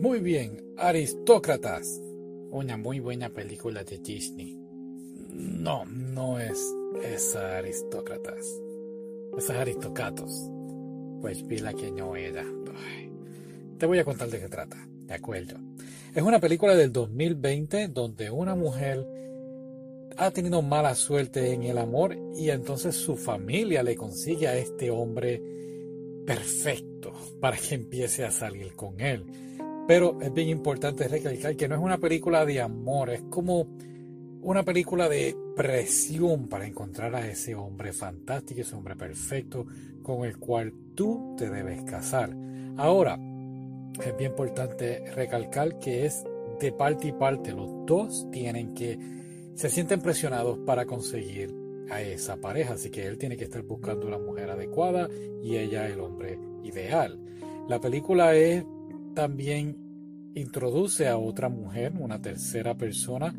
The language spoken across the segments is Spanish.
Muy bien, Aristócratas. Una muy buena película de Disney. No, no es esa Aristócratas. Esas Aristocatos. Pues vi la que no era. Te voy a contar de qué trata. De acuerdo. Es una película del 2020 donde una mujer ha tenido mala suerte en el amor y entonces su familia le consigue a este hombre perfecto para que empiece a salir con él. Pero es bien importante recalcar que no es una película de amor, es como una película de presión para encontrar a ese hombre fantástico, ese hombre perfecto con el cual tú te debes casar. Ahora, es bien importante recalcar que es de parte y parte, los dos tienen que, se sienten presionados para conseguir a esa pareja, así que él tiene que estar buscando la mujer adecuada y ella el hombre ideal. La película es también introduce a otra mujer, una tercera persona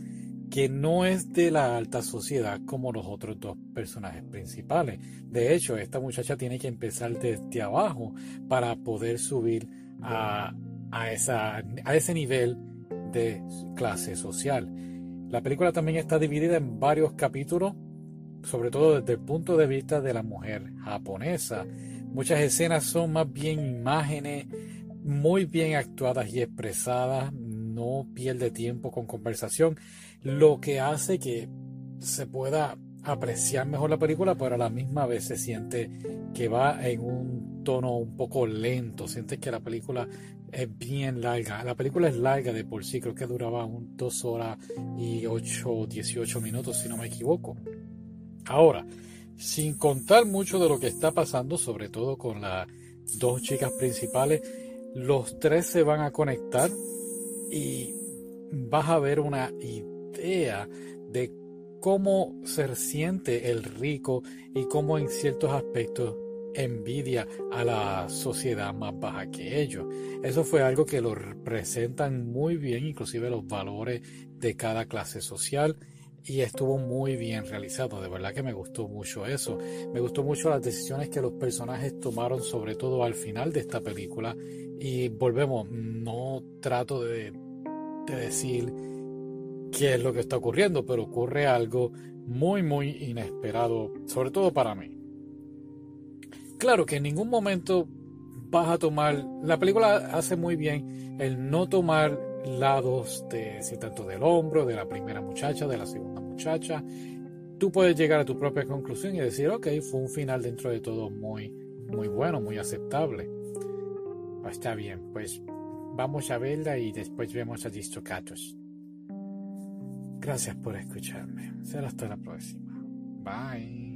que no es de la alta sociedad como los otros dos personajes principales. De hecho, esta muchacha tiene que empezar desde abajo para poder subir a, esa, a ese nivel de clase social. La película también está dividida en varios capítulos, sobre todo desde el punto de vista de la mujer japonesa. Muchas escenas son más bien imágenes muy bien actuadas y expresadas, no pierde tiempo con conversación, lo que hace que se pueda apreciar mejor la película, pero a la misma vez se siente que va en un tono un poco lento, sientes que la película es bien larga. La película es larga de por sí, creo que duraba un, dos horas y ocho o 18 minutos, si no me equivoco. Ahora, sin contar mucho de lo que está pasando, sobre todo con las dos chicas principales, los tres se van a conectar y vas a ver una idea de cómo se siente el rico y cómo en ciertos aspectos envidia a la sociedad más baja que ellos. Eso fue algo que lo representan muy bien, inclusive los valores de cada clase social y estuvo muy bien realizado. De verdad que me gustó mucho eso. Me gustó mucho las decisiones que los personajes tomaron, sobre todo al final de esta película. Y volvemos, no trato de, de decir qué es lo que está ocurriendo, pero ocurre algo muy, muy inesperado, sobre todo para mí. Claro que en ningún momento vas a tomar, la película hace muy bien el no tomar lados de, si tanto del hombro, de la primera muchacha, de la segunda muchacha. Tú puedes llegar a tu propia conclusión y decir, ok, fue un final dentro de todo muy, muy bueno, muy aceptable. Pues está bien, pues vamos a verla y después vemos a Distocatos. Gracias por escucharme. Será hasta la próxima. Bye.